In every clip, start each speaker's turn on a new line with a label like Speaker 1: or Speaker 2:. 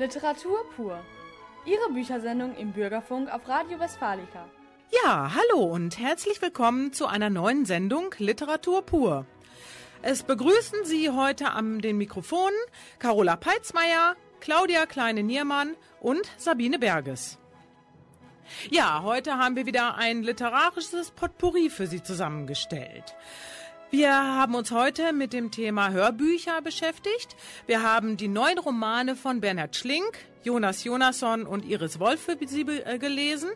Speaker 1: Literatur pur. Ihre Büchersendung im Bürgerfunk auf Radio Westfalica.
Speaker 2: Ja, hallo und herzlich willkommen zu einer neuen Sendung Literatur pur. Es begrüßen Sie heute am den Mikrofonen Carola Peitzmeier, Claudia Kleine-Niermann und Sabine Berges. Ja, heute haben wir wieder ein literarisches Potpourri für Sie zusammengestellt. Wir haben uns heute mit dem Thema Hörbücher beschäftigt. Wir haben die neuen Romane von Bernhard Schlink, Jonas Jonasson und Iris Wolf für Sie äh, gelesen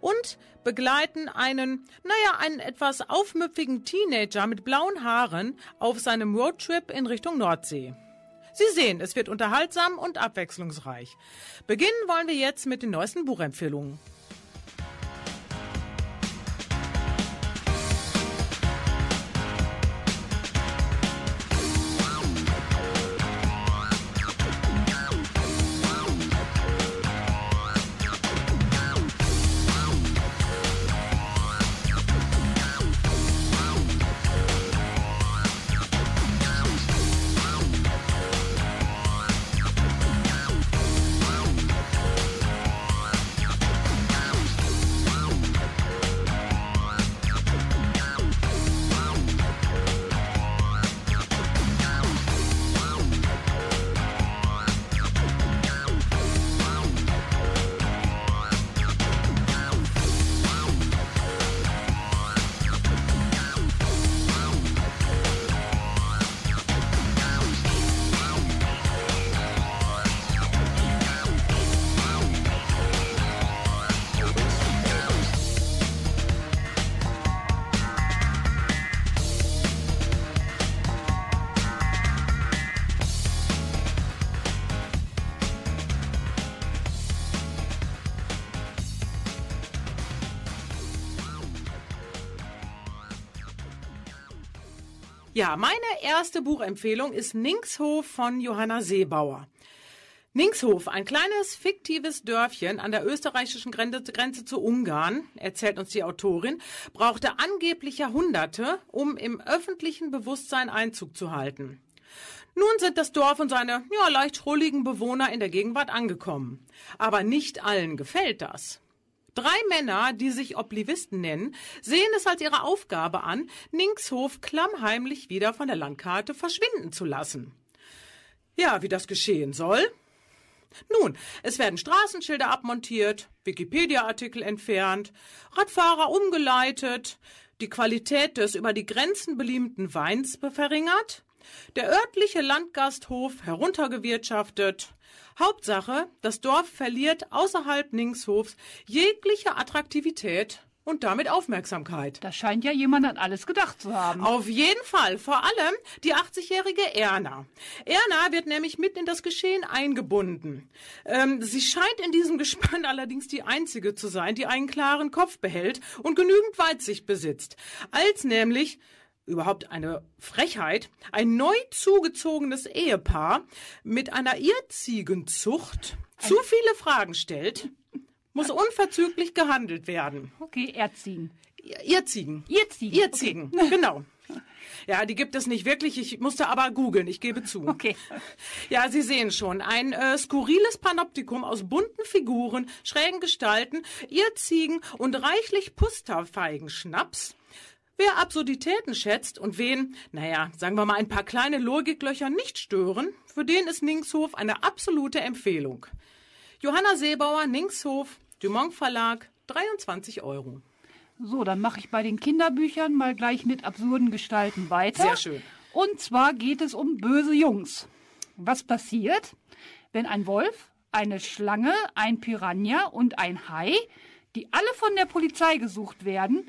Speaker 2: und begleiten einen, naja, einen etwas aufmüpfigen Teenager mit blauen Haaren auf seinem Roadtrip in Richtung Nordsee. Sie sehen, es wird unterhaltsam und abwechslungsreich. Beginnen wollen wir jetzt mit den neuesten Buchempfehlungen. Ja, meine erste Buchempfehlung ist Ningshof von Johanna Seebauer. Ningshof, ein kleines fiktives Dörfchen an der österreichischen Grenze zu Ungarn, erzählt uns die Autorin, brauchte angeblich Jahrhunderte, um im öffentlichen Bewusstsein Einzug zu halten. Nun sind das Dorf und seine ja, leicht schrulligen Bewohner in der Gegenwart angekommen. Aber nicht allen gefällt das. Drei Männer, die sich Oblivisten nennen, sehen es als ihre Aufgabe an, Ningshof klammheimlich wieder von der Landkarte verschwinden zu lassen. Ja, wie das geschehen soll? Nun, es werden Straßenschilder abmontiert, Wikipedia-Artikel entfernt, Radfahrer umgeleitet, die Qualität des über die Grenzen beliebten Weins verringert, der örtliche Landgasthof heruntergewirtschaftet, Hauptsache, das Dorf verliert außerhalb Ningshofs jegliche Attraktivität und damit Aufmerksamkeit.
Speaker 3: Da scheint ja jemand an alles gedacht zu haben.
Speaker 2: Auf jeden Fall, vor allem die 80-jährige Erna. Erna wird nämlich mit in das Geschehen eingebunden. Ähm, sie scheint in diesem Gespann allerdings die einzige zu sein, die einen klaren Kopf behält und genügend Weitsicht besitzt. Als nämlich überhaupt eine Frechheit, ein neu zugezogenes Ehepaar mit einer Irziegenzucht zu viele Fragen stellt, muss unverzüglich gehandelt werden.
Speaker 3: Okay, Erziegen.
Speaker 2: Irrziegen.
Speaker 3: Irrziegen.
Speaker 2: Irrziegen, okay. genau. Ja, die gibt es nicht wirklich. Ich musste aber googeln, ich gebe zu.
Speaker 3: Okay.
Speaker 2: Ja, Sie sehen schon, ein äh, skurriles Panoptikum aus bunten Figuren, schrägen Gestalten, Irrziegen und reichlich Pusterfeigenschnaps Wer Absurditäten schätzt und wen, naja, sagen wir mal, ein paar kleine Logiklöcher nicht stören, für den ist Ningshof eine absolute Empfehlung. Johanna Seebauer, Ningshof, Dumont Verlag, 23 Euro.
Speaker 3: So, dann mache ich bei den Kinderbüchern mal gleich mit absurden Gestalten weiter.
Speaker 2: Sehr schön.
Speaker 3: Und zwar geht es um böse Jungs. Was passiert, wenn ein Wolf, eine Schlange, ein Piranha und ein Hai, die alle von der Polizei gesucht werden,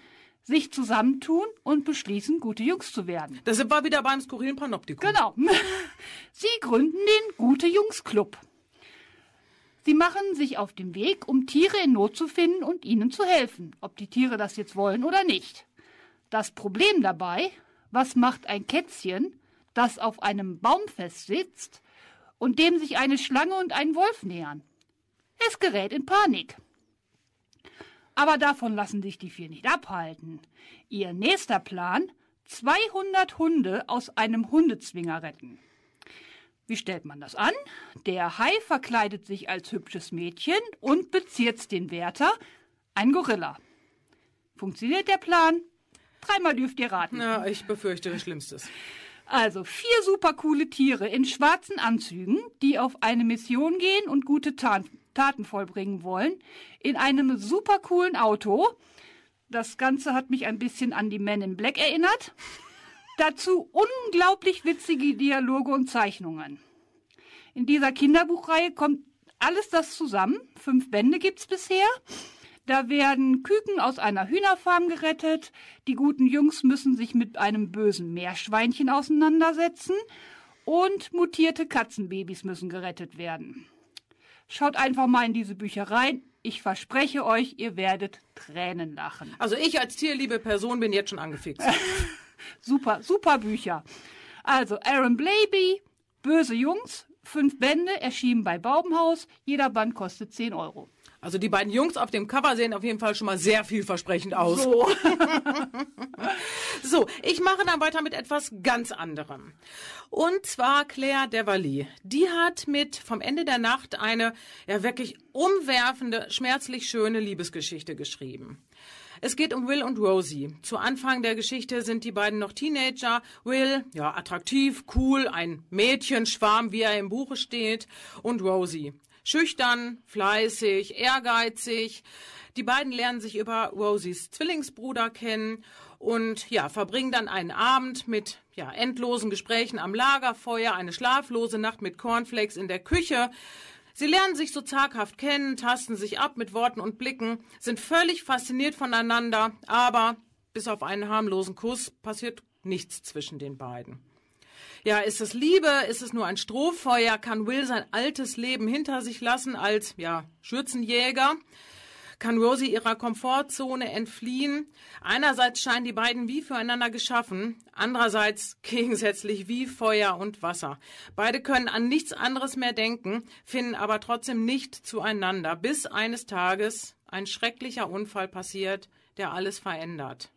Speaker 3: sich zusammentun und beschließen, gute Jungs zu werden.
Speaker 2: Da sind wir wieder beim skurrilen Panoptikum.
Speaker 3: Genau. Sie gründen den Gute Jungs Club. Sie machen sich auf den Weg, um Tiere in Not zu finden und ihnen zu helfen, ob die Tiere das jetzt wollen oder nicht. Das Problem dabei, was macht ein Kätzchen, das auf einem Baum festsitzt und dem sich eine Schlange und ein Wolf nähern? Es gerät in Panik. Aber davon lassen sich die vier nicht abhalten. Ihr nächster Plan, 200 Hunde aus einem Hundezwinger retten. Wie stellt man das an? Der Hai verkleidet sich als hübsches Mädchen und bezirzt den Wärter, ein Gorilla. Funktioniert der Plan? Dreimal dürft ihr raten.
Speaker 2: Ja, ich befürchte Schlimmstes.
Speaker 3: Also vier super coole Tiere in schwarzen Anzügen, die auf eine Mission gehen und gute Ta Taten vollbringen wollen, in einem super coolen Auto. Das Ganze hat mich ein bisschen an die Men in Black erinnert. Dazu unglaublich witzige Dialoge und Zeichnungen. In dieser Kinderbuchreihe kommt alles das zusammen. Fünf Bände gibt's bisher. Da werden Küken aus einer Hühnerfarm gerettet. Die guten Jungs müssen sich mit einem bösen Meerschweinchen auseinandersetzen. Und mutierte Katzenbabys müssen gerettet werden. Schaut einfach mal in diese Bücher rein. Ich verspreche euch, ihr werdet Tränen lachen.
Speaker 2: Also ich als tierliebe Person bin jetzt schon angefixt.
Speaker 3: Super, super Bücher. Also Aaron Blaby, Böse Jungs, fünf Bände, erschienen bei Baubenhaus. Jeder Band kostet 10 Euro.
Speaker 2: Also die beiden Jungs auf dem Cover sehen auf jeden Fall schon mal sehr vielversprechend aus.
Speaker 3: So.
Speaker 2: So, ich mache dann weiter mit etwas ganz anderem. Und zwar Claire Devaly. Die hat mit Vom Ende der Nacht eine ja wirklich umwerfende, schmerzlich schöne Liebesgeschichte geschrieben. Es geht um Will und Rosie. Zu Anfang der Geschichte sind die beiden noch Teenager. Will, ja, attraktiv, cool, ein Mädchenschwarm, wie er im Buche steht. Und Rosie, schüchtern, fleißig, ehrgeizig. Die beiden lernen sich über Rosies Zwillingsbruder kennen und ja, verbringen dann einen Abend mit ja, endlosen Gesprächen am Lagerfeuer, eine schlaflose Nacht mit Cornflakes in der Küche. Sie lernen sich so zaghaft kennen, tasten sich ab mit Worten und Blicken, sind völlig fasziniert voneinander, aber bis auf einen harmlosen Kuss passiert nichts zwischen den beiden. Ja, ist es Liebe? Ist es nur ein Strohfeuer? Kann Will sein altes Leben hinter sich lassen als, ja, Schürzenjäger? Kann Rosie ihrer Komfortzone entfliehen? Einerseits scheinen die beiden wie füreinander geschaffen, andererseits gegensätzlich wie Feuer und Wasser. Beide können an nichts anderes mehr denken, finden aber trotzdem nicht zueinander, bis eines Tages ein schrecklicher Unfall passiert, der alles verändert.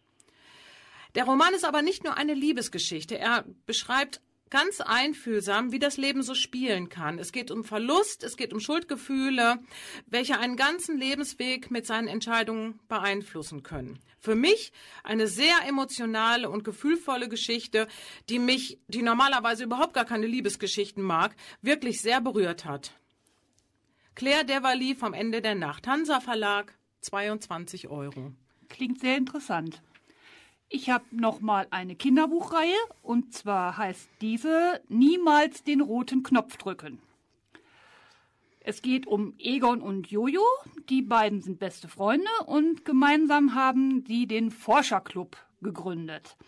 Speaker 2: Der Roman ist aber nicht nur eine Liebesgeschichte. Er beschreibt ganz einfühlsam, wie das Leben so spielen kann. Es geht um Verlust, es geht um Schuldgefühle, welche einen ganzen Lebensweg mit seinen Entscheidungen beeinflussen können. Für mich eine sehr emotionale und gefühlvolle Geschichte, die mich, die normalerweise überhaupt gar keine Liebesgeschichten mag, wirklich sehr berührt hat. Claire Devaly vom Ende der Nacht, Hansa Verlag, 22 Euro.
Speaker 3: Klingt sehr interessant. Ich habe noch mal eine Kinderbuchreihe und zwar heißt diese Niemals den roten Knopf drücken. Es geht um Egon und Jojo. Die beiden sind beste Freunde und gemeinsam haben sie den Forscherclub gegründet.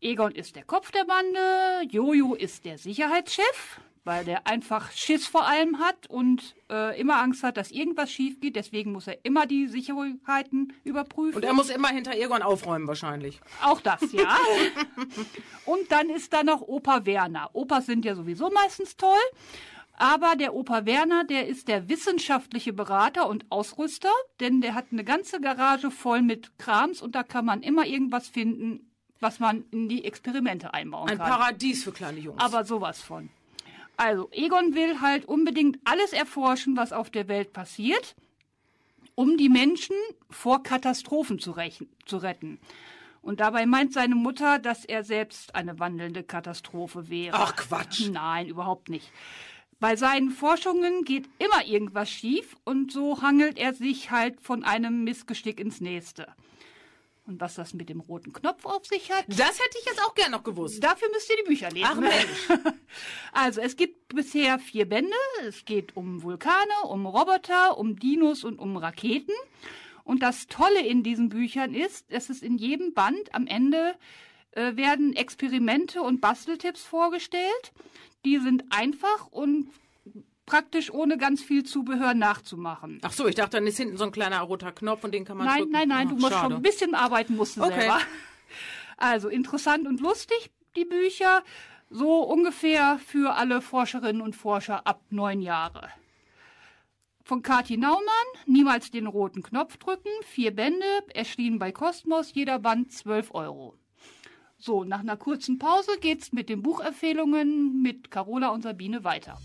Speaker 3: Egon ist der Kopf der Bande, Jojo ist der Sicherheitschef, weil der einfach Schiss vor allem hat und äh, immer Angst hat, dass irgendwas schief geht. Deswegen muss er immer die Sicherheiten überprüfen.
Speaker 2: Und er muss immer hinter Egon aufräumen wahrscheinlich.
Speaker 3: Auch das, ja. und dann ist da noch Opa Werner. Opas sind ja sowieso meistens toll. Aber der Opa Werner, der ist der wissenschaftliche Berater und Ausrüster, denn der hat eine ganze Garage voll mit Krams und da kann man immer irgendwas finden, was man in die Experimente einbauen
Speaker 2: Ein
Speaker 3: kann.
Speaker 2: Paradies für kleine Jungs.
Speaker 3: Aber sowas von. Also, Egon will halt unbedingt alles erforschen, was auf der Welt passiert, um die Menschen vor Katastrophen zu, zu retten. Und dabei meint seine Mutter, dass er selbst eine wandelnde Katastrophe wäre.
Speaker 2: Ach Quatsch.
Speaker 3: Nein, überhaupt nicht. Bei seinen Forschungen geht immer irgendwas schief und so hangelt er sich halt von einem Missgeschick ins nächste. Und was das mit dem roten Knopf auf sich hat,
Speaker 2: Das hätte ich jetzt auch gern noch gewusst.
Speaker 3: Dafür müsst ihr die Bücher lesen.
Speaker 2: Ach Mensch.
Speaker 3: Also es gibt bisher vier Bände. Es geht um Vulkane, um Roboter, um Dinos und um Raketen. Und das Tolle in diesen Büchern ist, es ist in jedem Band am Ende äh, werden Experimente und Basteltipps vorgestellt. Die sind einfach und praktisch ohne ganz viel Zubehör nachzumachen.
Speaker 2: Ach so, ich dachte, dann ist hinten so ein kleiner roter Knopf und den kann man
Speaker 3: Nein,
Speaker 2: drücken.
Speaker 3: nein, nein,
Speaker 2: Ach,
Speaker 3: du musst
Speaker 2: schade.
Speaker 3: schon ein bisschen arbeiten musst du
Speaker 2: Okay.
Speaker 3: selber. Also interessant und lustig, die Bücher. So ungefähr für alle Forscherinnen und Forscher ab neun Jahre. Von Kathi Naumann, niemals den roten Knopf drücken, vier Bände, erschienen bei Kosmos, jeder Band 12 Euro. So, nach einer kurzen Pause geht's mit den Buchempfehlungen mit Carola und Sabine weiter.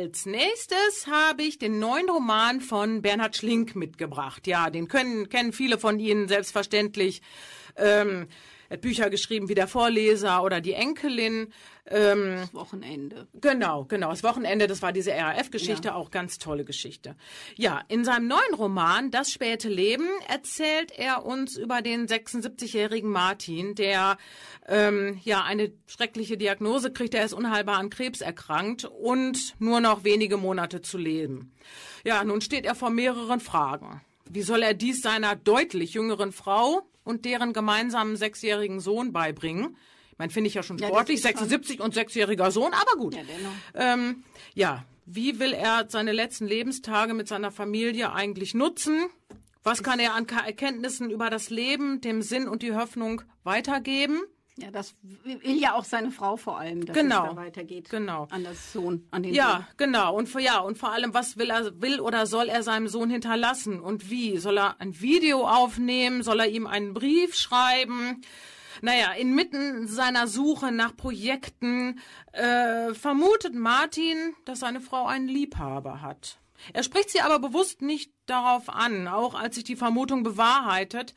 Speaker 2: Als nächstes habe ich den neuen Roman von Bernhard Schlink mitgebracht. Ja, den können, kennen viele von Ihnen selbstverständlich. Ähm, hat Bücher geschrieben wie der Vorleser oder die Enkelin.
Speaker 4: Ähm, das Wochenende.
Speaker 2: Genau, genau. Das Wochenende, das war diese RAF-Geschichte, ja. auch ganz tolle Geschichte. Ja, in seinem neuen Roman Das späte Leben erzählt er uns über den 76-jährigen Martin, der ähm, ja eine schreckliche Diagnose kriegt. Er ist unheilbar an Krebs erkrankt und nur noch wenige Monate zu leben. Ja, nun steht er vor mehreren Fragen. Wie soll er dies seiner deutlich jüngeren Frau und deren gemeinsamen sechsjährigen Sohn beibringen? Man finde ich ja schon sportlich, ja, 76 schon... und sechsjähriger Sohn, aber gut. Ja, ähm, ja, wie will er seine letzten Lebenstage mit seiner Familie eigentlich nutzen? Was kann er an Erkenntnissen über das Leben, dem Sinn und die Hoffnung weitergeben?
Speaker 4: Ja, das will ja auch seine Frau vor allem, dass
Speaker 2: genau,
Speaker 4: es da weitergeht.
Speaker 2: Genau.
Speaker 4: An das Sohn, an den
Speaker 2: Ja,
Speaker 4: Sohn.
Speaker 2: genau. Und ja, und vor allem, was will er, will oder soll er seinem Sohn hinterlassen? Und wie? Soll er ein Video aufnehmen? Soll er ihm einen Brief schreiben? Naja, inmitten seiner Suche nach Projekten äh, vermutet Martin, dass seine Frau einen Liebhaber hat. Er spricht sie aber bewusst nicht darauf an. Auch als sich die Vermutung bewahrheitet,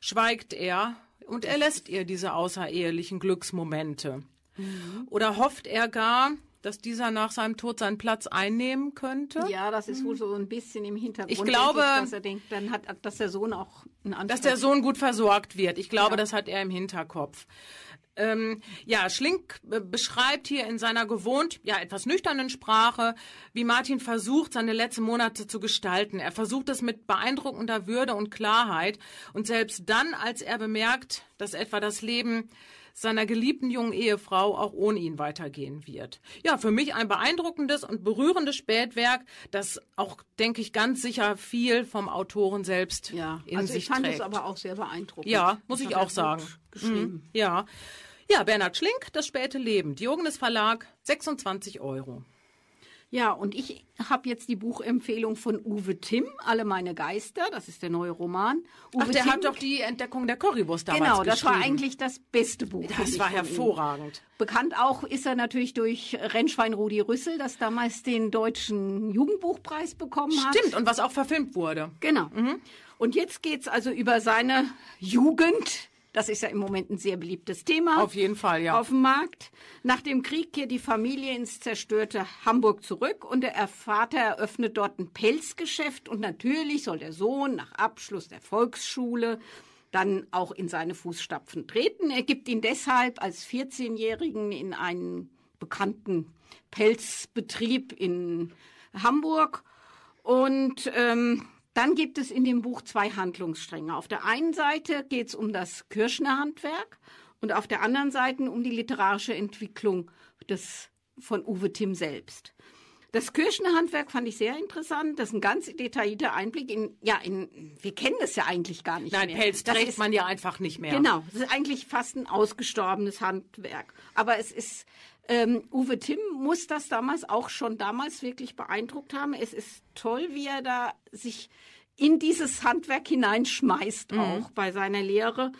Speaker 2: schweigt er und er lässt ihr diese außerehelichen Glücksmomente. Mhm. Oder hofft er gar, dass dieser nach seinem Tod seinen Platz einnehmen könnte.
Speaker 4: Ja, das ist wohl so ein bisschen im Hintergrund.
Speaker 2: Ich glaube, ich,
Speaker 4: dass er denkt, dann hat, dass der Sohn auch
Speaker 2: einen Anspruch. Dass der Sohn gut versorgt wird. Ich glaube, ja. das hat er im Hinterkopf. Ähm, ja, Schlink beschreibt hier in seiner gewohnt, ja, etwas nüchternen Sprache, wie Martin versucht, seine letzten Monate zu gestalten. Er versucht es mit beeindruckender Würde und Klarheit. Und selbst dann, als er bemerkt, dass etwa das Leben seiner geliebten jungen Ehefrau auch ohne ihn weitergehen wird. Ja, für mich ein beeindruckendes und berührendes Spätwerk, das auch, denke ich, ganz sicher viel vom Autoren selbst ja, in also sich trägt.
Speaker 4: ich fand es aber auch sehr beeindruckend.
Speaker 2: Ja, muss das ich auch sagen. Geschrieben. Mhm, ja. Ja, Bernhard Schlink, Das späte Leben, Diogenes Verlag, 26 Euro.
Speaker 4: Ja, und ich habe jetzt die Buchempfehlung von Uwe Timm, Alle meine Geister, das ist der neue Roman.
Speaker 2: Uwe Ach, der Timm, hat doch die Entdeckung der Currywurst damals
Speaker 4: Genau, das war eigentlich das beste Buch.
Speaker 2: Das war hervorragend.
Speaker 4: Bekannt auch ist er natürlich durch Rennschwein Rudi Rüssel, das damals den deutschen Jugendbuchpreis bekommen
Speaker 2: hat. Stimmt, und was auch verfilmt wurde.
Speaker 4: Genau. Mhm. Und jetzt geht's also über seine Jugend das ist ja im Moment ein sehr beliebtes Thema.
Speaker 2: Auf jeden Fall, ja.
Speaker 4: Auf dem Markt. Nach dem Krieg kehrt die Familie ins zerstörte Hamburg zurück und der Vater eröffnet dort ein Pelzgeschäft und natürlich soll der Sohn nach Abschluss der Volksschule dann auch in seine Fußstapfen treten. Er gibt ihn deshalb als 14-Jährigen in einen bekannten Pelzbetrieb in Hamburg und ähm, dann gibt es in dem Buch zwei Handlungsstränge. Auf der einen Seite geht es um das Kirschner Handwerk und auf der anderen Seite um die literarische Entwicklung des, von Uwe Timm selbst. Das Kirschner Handwerk fand ich sehr interessant. Das ist ein ganz detaillierter Einblick in, ja, in, wir kennen das ja eigentlich gar nicht
Speaker 2: Nein,
Speaker 4: mehr.
Speaker 2: Pelz das trägt ist, man ja einfach nicht mehr.
Speaker 4: Genau. Das ist eigentlich fast ein ausgestorbenes Handwerk. Aber es ist Ähm, Uwe Timm muss das damals auch schon damals wirklich beeindruckt haben. Es ist toll, wie er da sich in dieses Handwerk hineinschmeißt,
Speaker 2: Mhm.
Speaker 4: auch bei seiner Lehre.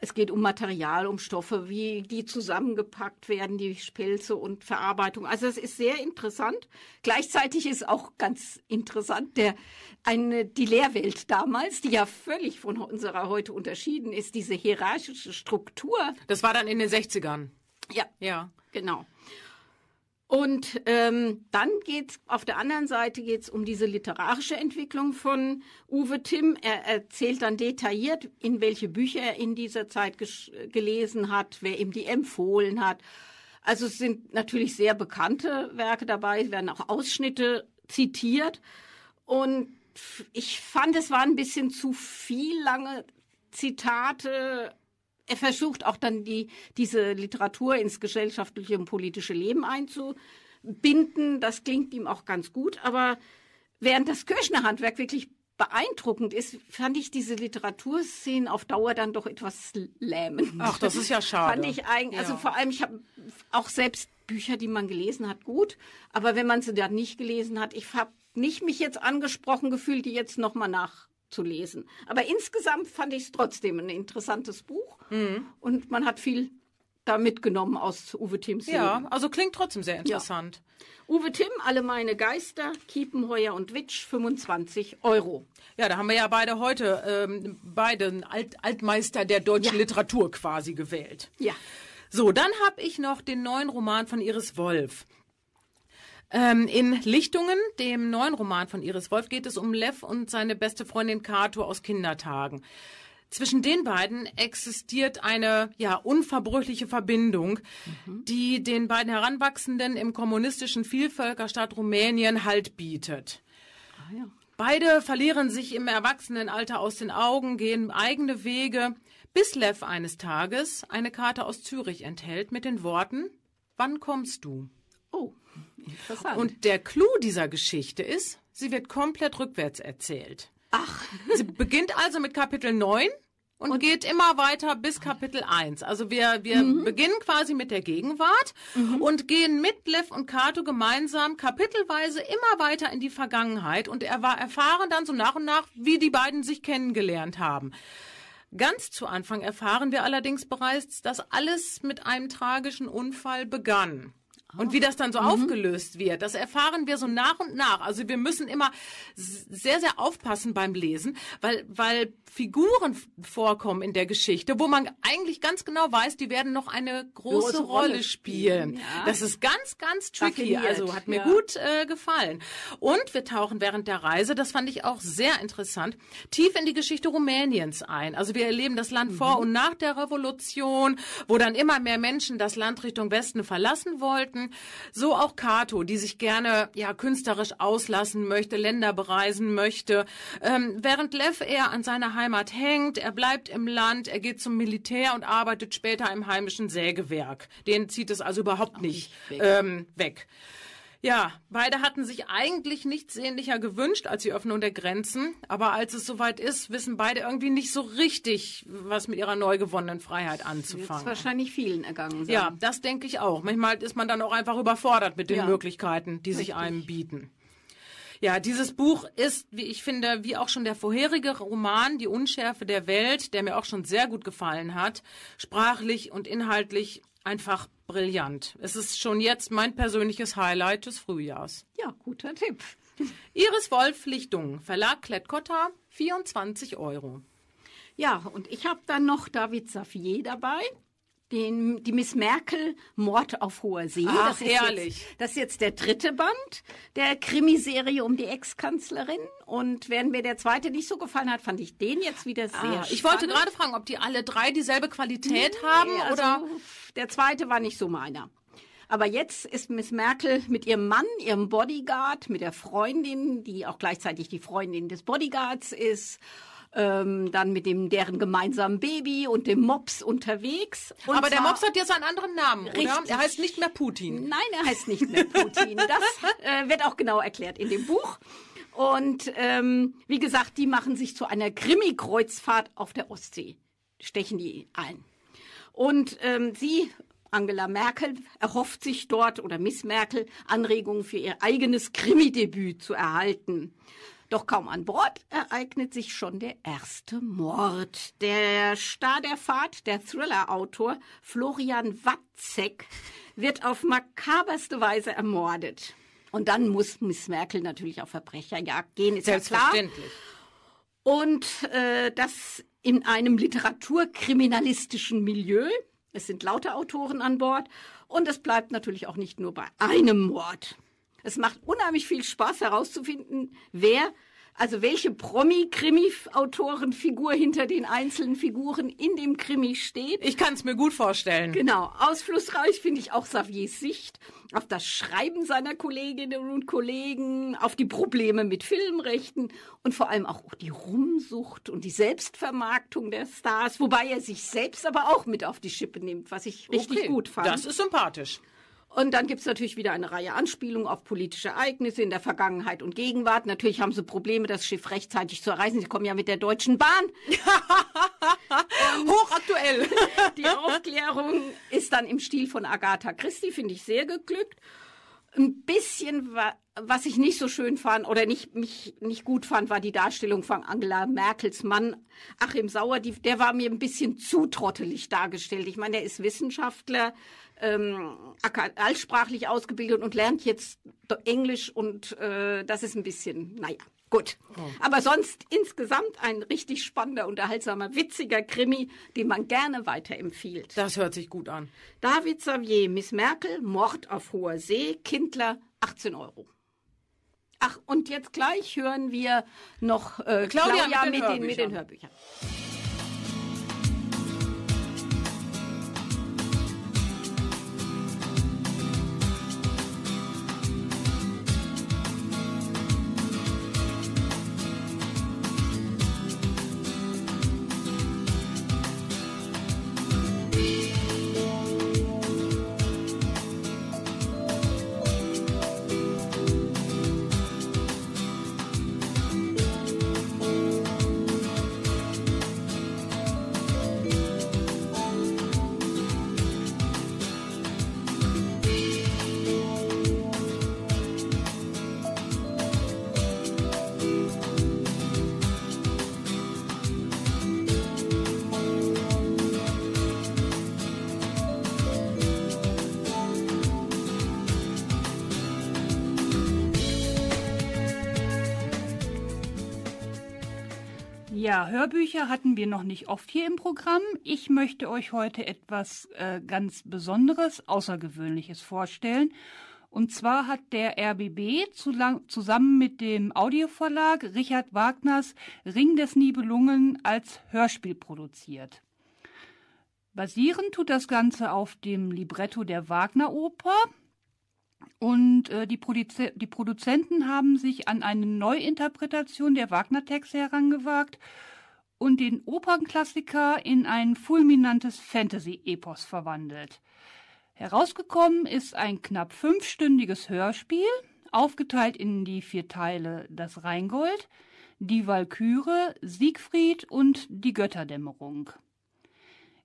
Speaker 4: Es geht um Material, um Stoffe, wie die zusammengepackt werden, die Pelze und Verarbeitung. Also es ist sehr interessant. Gleichzeitig ist auch ganz interessant, der eine, die Lehrwelt damals, die ja völlig von unserer heute unterschieden ist, diese hierarchische Struktur.
Speaker 2: Das war dann in den 60ern.
Speaker 4: Ja,
Speaker 2: Ja.
Speaker 4: Genau. Und ähm, dann geht's auf der anderen Seite geht's um diese literarische Entwicklung von Uwe Timm. Er erzählt dann detailliert, in welche Bücher er in dieser Zeit gelesen hat, wer ihm die empfohlen hat. Also es sind natürlich sehr bekannte Werke dabei, es werden auch Ausschnitte zitiert. Und ich fand, es waren ein bisschen zu viel lange Zitate. Er versucht auch dann die, diese Literatur ins gesellschaftliche und politische Leben einzubinden. Das klingt ihm auch ganz gut. Aber während das Kirchner Handwerk wirklich beeindruckend ist, fand ich diese Literaturszenen auf Dauer dann doch etwas lähmend.
Speaker 2: Ach, das ist ja schade.
Speaker 4: Fand ich eigentlich, also
Speaker 2: Ja.
Speaker 4: vor allem, ich habe auch selbst Bücher, die man gelesen hat, gut. Aber wenn man sie dann nicht gelesen hat, ich habe nicht mich jetzt angesprochen gefühlt, die jetzt nochmal nachzulesen. Aber insgesamt fand ich es trotzdem ein interessantes Buch.
Speaker 2: Mhm.
Speaker 4: Und man hat viel da mitgenommen aus Uwe Timms
Speaker 2: Ja,
Speaker 4: Leben.
Speaker 2: also klingt trotzdem sehr interessant.
Speaker 4: Uwe Timm, Alle meine Geister, Kiepenheuer und Witsch, 25 Euro.
Speaker 2: Ja, da haben wir ja beide heute ähm, beide einen Alt Altmeister der deutschen Literatur quasi gewählt.
Speaker 4: Ja.
Speaker 2: So, dann habe ich noch den neuen Roman von Iris Wolf. Ähm, in Lichtungen, dem neuen Roman von Iris Wolf, geht es um Lev und seine beste Freundin Kato aus Kindertagen. Zwischen den beiden existiert eine ja unverbrüchliche Verbindung, die den beiden Heranwachsenden im kommunistischen Vielvölkerstaat Rumänien Halt bietet. Beide verlieren sich im Erwachsenenalter aus den Augen, gehen eigene Wege, bis Lev eines Tages eine Karte aus Zürich enthält mit den Worten Wann kommst du?
Speaker 4: Oh, interessant.
Speaker 2: Und der Clou dieser Geschichte ist, sie wird komplett rückwärts erzählt.
Speaker 4: ach,
Speaker 2: Sie beginnt also mit Kapitel 9 und, geht immer weiter bis Kapitel 1. Also wir, wir beginnen quasi mit der Gegenwart und gehen mit Lev und Kato gemeinsam kapitelweise immer weiter in die Vergangenheit und erwa- erfahren dann so nach und nach, wie die beiden sich kennengelernt haben. Ganz zu Anfang erfahren wir allerdings bereits, dass alles mit einem tragischen Unfall begann. Und wie das dann so aufgelöst wird, das erfahren wir so nach und nach. Also wir müssen immer sehr, sehr aufpassen beim Lesen, weil, weil Figuren vorkommen in der Geschichte, wo man eigentlich ganz genau weiß, die werden noch eine große,
Speaker 4: Große
Speaker 2: Rolle spielen,
Speaker 4: ja.
Speaker 2: Das ist ganz, ganz tricky.
Speaker 4: Raffiniert,
Speaker 2: Also hat mir
Speaker 4: ja.
Speaker 2: gut äh, gefallen. Und wir tauchen während der Reise, das fand ich auch sehr interessant, tief in die Geschichte Rumäniens ein. Also wir erleben das Land
Speaker 4: Mhm.
Speaker 2: vor und nach der Revolution, wo dann immer mehr Menschen das Land Richtung Westen verlassen wollten. So auch Cato, die sich gerne ja künstlerisch auslassen möchte, Länder bereisen möchte. Ähm, während Lev eher an seiner Heimat hängt, er bleibt im Land, er geht zum Militär und arbeitet später im heimischen Sägewerk. Den zieht es also überhaupt nicht
Speaker 4: weg.
Speaker 2: Ähm, weg. Ja, beide hatten sich eigentlich nichts sehnlicher gewünscht als die Öffnung der Grenzen. Aber als es soweit ist, wissen beide irgendwie nicht so richtig, was mit ihrer neu gewonnenen Freiheit anzufangen.
Speaker 4: wahrscheinlich vielen ergangen sein.
Speaker 2: Ja, das denke ich auch. Manchmal ist man dann auch einfach überfordert mit den
Speaker 4: Ja.
Speaker 2: Möglichkeiten, die sich einem bieten. Ja, dieses Buch ist, wie ich finde, wie auch schon der vorherige Roman, Die Unschärfe der Welt, der mir auch schon sehr gut gefallen hat, sprachlich und inhaltlich einfach brillant. Es ist schon jetzt mein persönliches Highlight des Frühjahrs.
Speaker 4: Ja, guter Tipp.
Speaker 2: Iris Wolf Lichtung, Verlag Klett-Cotta, 24 Euro.
Speaker 4: Ja, und ich habe dann noch David Safier dabei. Den, die Miss Merkel, Mord auf hoher See.
Speaker 2: Ach,
Speaker 4: das ist
Speaker 2: herrlich.
Speaker 4: Jetzt, das ist jetzt der dritte Band der Krimiserie um die Ex-Kanzlerin. Und während mir der zweite nicht so gefallen hat, fand ich den jetzt wieder sehr
Speaker 2: Ah,
Speaker 4: spannend.
Speaker 2: ich wollte gerade fragen, ob die alle drei dieselbe Qualität haben
Speaker 4: Nee, also
Speaker 2: oder
Speaker 4: Der zweite war nicht so meiner. Aber jetzt ist Miss Merkel mit ihrem Mann, ihrem Bodyguard, mit der Freundin, die auch gleichzeitig die Freundin des Bodyguards ist, ähm, dann mit dem deren gemeinsamen Baby und dem Mops unterwegs. Und
Speaker 2: Aber der Mops hat jetzt einen anderen Namen, oder?
Speaker 4: Richtig.
Speaker 2: Er heißt nicht mehr Putin.
Speaker 4: Nein, er heißt nicht mehr Putin. Das äh, wird auch genau erklärt in dem Buch. Und ähm, wie gesagt, die machen sich zu einer Krimi-Kreuzfahrt auf der Ostsee. Stechen die ein. Und ähm, sie Angela Merkel erhofft sich dort oder Miss Merkel Anregungen für ihr eigenes Krimi-Debüt zu erhalten. Doch kaum an Bord ereignet sich schon der erste Mord. Der Star der Fahrt, der Thriller-Autor Florian Watzek, wird auf makaberste Weise ermordet. Und dann muss Miss Merkel natürlich auf Verbrecherjagd gehen, ist ja klar.
Speaker 2: Selbstverständlich.
Speaker 4: Und äh, das in einem literaturkriminalistischen Milieu. Es sind lauter Autoren an Bord. Und es bleibt natürlich auch nicht nur bei einem Mord. Es macht unheimlich viel Spaß herauszufinden, wer, also welche Promi-Krimi-Autorenfigur hinter den einzelnen Figuren in dem Krimi steht.
Speaker 2: Ich kann es mir gut vorstellen.
Speaker 4: Genau, ausflussreich finde ich auch Xaviers Sicht auf das Schreiben seiner Kolleginnen und Kollegen, auf die Probleme mit Filmrechten und vor allem auch die Rumsucht und die Selbstvermarktung der Stars, wobei er sich selbst aber auch mit auf die Schippe nimmt, was ich richtig
Speaker 2: Okay,
Speaker 4: gut fand.
Speaker 2: Das ist sympathisch.
Speaker 4: Und dann gibt's natürlich wieder eine Reihe Anspielungen auf politische Ereignisse in der Vergangenheit und Gegenwart. Natürlich haben sie Probleme, das Schiff rechtzeitig zu erreichen. Sie kommen ja mit der Deutschen Bahn.
Speaker 2: Hochaktuell.
Speaker 4: Die Aufklärung ist dann im Stil von Agatha Christie, finde ich sehr geglückt. Ein bisschen, wa- was ich nicht so schön fand oder nicht, mich nicht gut fand, war die Darstellung von Angela Merkels Mann Achim Sauer. Die, der war mir ein bisschen zu trottelig dargestellt. Ich meine, er ist Wissenschaftler, ähm, altsprachlich ausgebildet und lernt jetzt Englisch und äh, das ist ein bisschen, naja, gut. Aber sonst insgesamt ein richtig spannender, unterhaltsamer, witziger Krimi, den man gerne weiterempfiehlt.
Speaker 2: Das hört sich gut an.
Speaker 4: David Xavier, Miss Merkel, Mord auf hoher See, Kindler, 18 Euro. Ach, und jetzt gleich hören wir noch äh,
Speaker 2: Claudia
Speaker 4: Claudia,
Speaker 2: mit den
Speaker 4: mit, den, mit den
Speaker 2: Hörbüchern.
Speaker 4: Hörbüchern.
Speaker 3: Hörbücher hatten wir noch nicht oft hier im Programm. Ich möchte euch heute etwas äh, ganz Besonderes, Außergewöhnliches vorstellen. Und zwar hat der RBB zusammen mit dem Audioverlag Richard Wagners Ring des Nibelungen als Hörspiel produziert. Basieren tut das Ganze auf dem Libretto der Wagner-Oper. Und äh, die, Produze die Produzenten haben sich an eine Neuinterpretation der Wagner-Texte herangewagt und den Opernklassiker in ein fulminantes Fantasy-Epos verwandelt. Herausgekommen ist ein knapp fünfstündiges Hörspiel, aufgeteilt in die vier Teile Das Rheingold, Die Walküre, Siegfried und Die Götterdämmerung.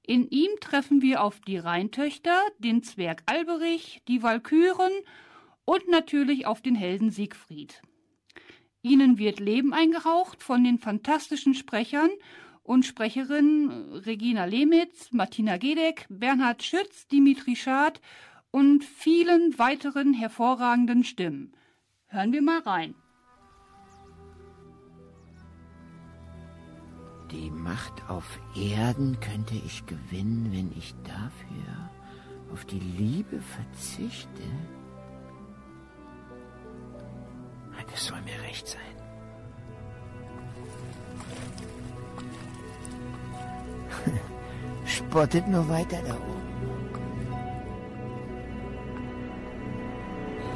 Speaker 3: In ihm treffen wir auf die Rheintöchter, den Zwerg Alberich, die Walküren und natürlich auf den Helden Siegfried. Ihnen wird Leben eingehaucht von den fantastischen Sprechern und Sprecherinnen Regina Lemitz, Martina Gedeck, Bernhard Schütz, Dimitri Schad und vielen weiteren hervorragenden Stimmen. Hören wir mal rein.
Speaker 5: Die Macht auf Erden könnte ich gewinnen, wenn ich dafür auf die Liebe verzichte. Das soll mir recht sein. Spottet nur weiter da oben.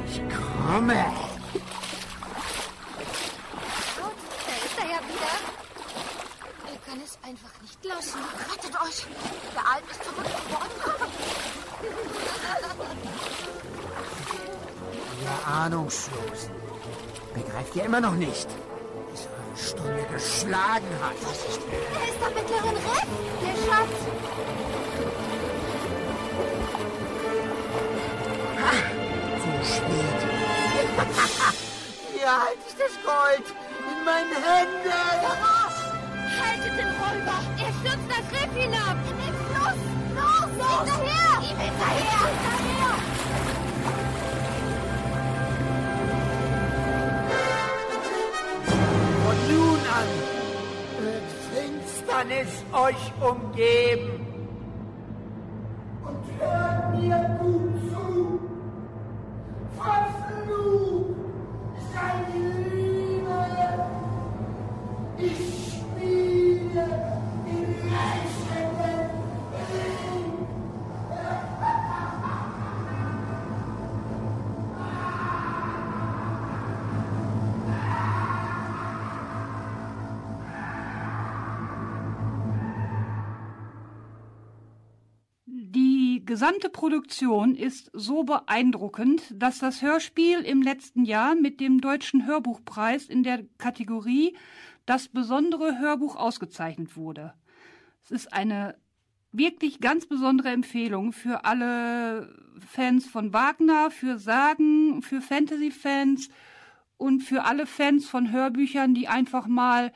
Speaker 5: Ich komme.
Speaker 6: Gut, da ist er ja wieder. Wir können es einfach nicht lassen. Rettet euch. Der Alp ist verrückt geworden.
Speaker 5: Ihr Ahnungslosen. Begreift ihr immer noch nicht, bis eure Stunde geschlagen hat.
Speaker 6: Da ist am mittleren Riff, der Schatz.
Speaker 5: Zu spät. Hier halte ich das Gold in meinen Händen.
Speaker 6: Haltet den Räuber. Er stürzt das Riff hinab. Los, los, los, hinterher. Ihm hinterher.
Speaker 5: Ihm hinterher. Finsternis euch umgeben.
Speaker 3: Gesamte Produktion ist so beeindruckend, dass das Hörspiel im letzten Jahr mit dem Deutschen Hörbuchpreis in der Kategorie Das besondere Hörbuch ausgezeichnet wurde. Es ist eine wirklich ganz besondere Empfehlung für alle Fans von Wagner, für Sagen, für Fantasy-Fans und für alle Fans von Hörbüchern, die einfach mal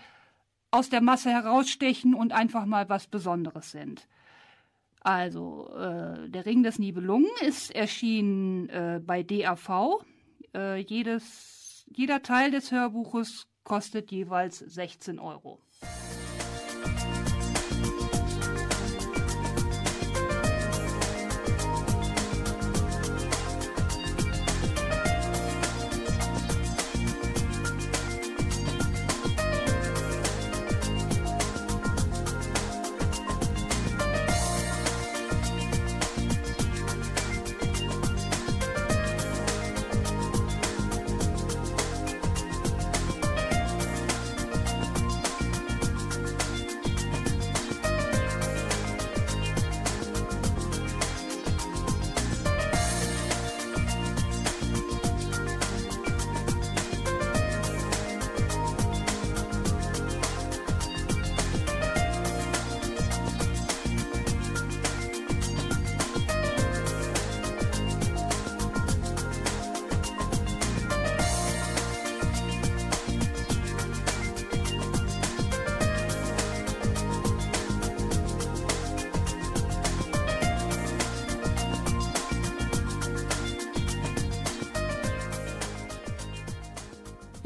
Speaker 3: aus der Masse herausstechen und einfach mal was Besonderes sind. Also, äh, der Ring des Nibelungen ist erschienen äh, bei DAV. Äh, jedes, jeder Teil des Hörbuches kostet jeweils 16 Euro.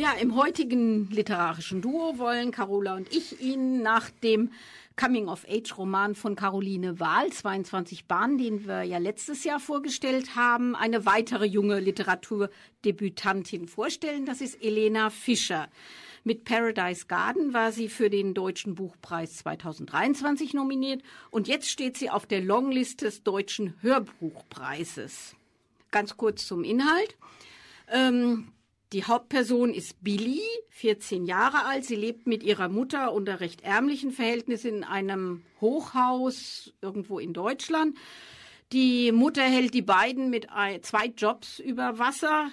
Speaker 4: Ja, im heutigen literarischen Duo wollen Carola und ich Ihnen nach dem Coming-of-Age-Roman von Caroline Wahl, 22 Bahnen, den wir ja letztes Jahr vorgestellt haben, eine weitere junge Literaturdebütantin vorstellen. Das ist Elena Fischer. Mit Paradise Garden war sie für den Deutschen Buchpreis 2023 nominiert und jetzt steht sie auf der Longlist des Deutschen Hörbuchpreises. Ganz kurz zum Inhalt. Ähm, die Hauptperson ist Billy, 14 Jahre alt. Sie lebt mit ihrer Mutter unter recht ärmlichen Verhältnissen in einem Hochhaus irgendwo in Deutschland. Die Mutter hält die beiden mit zwei Jobs über Wasser.